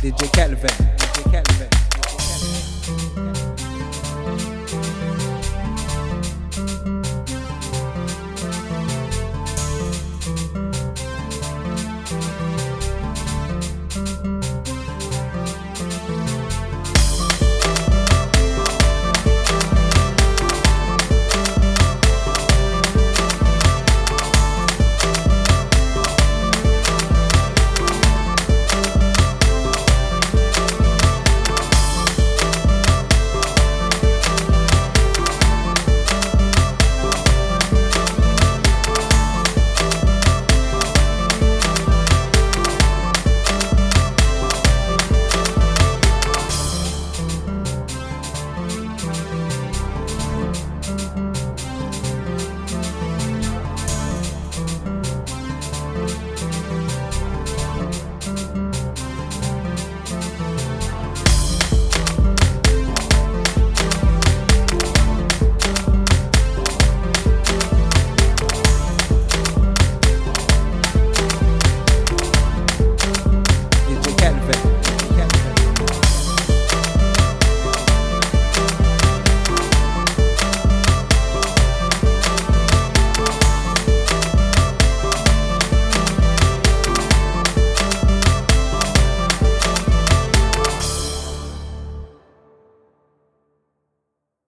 DJ Calvin. DJ Calvin.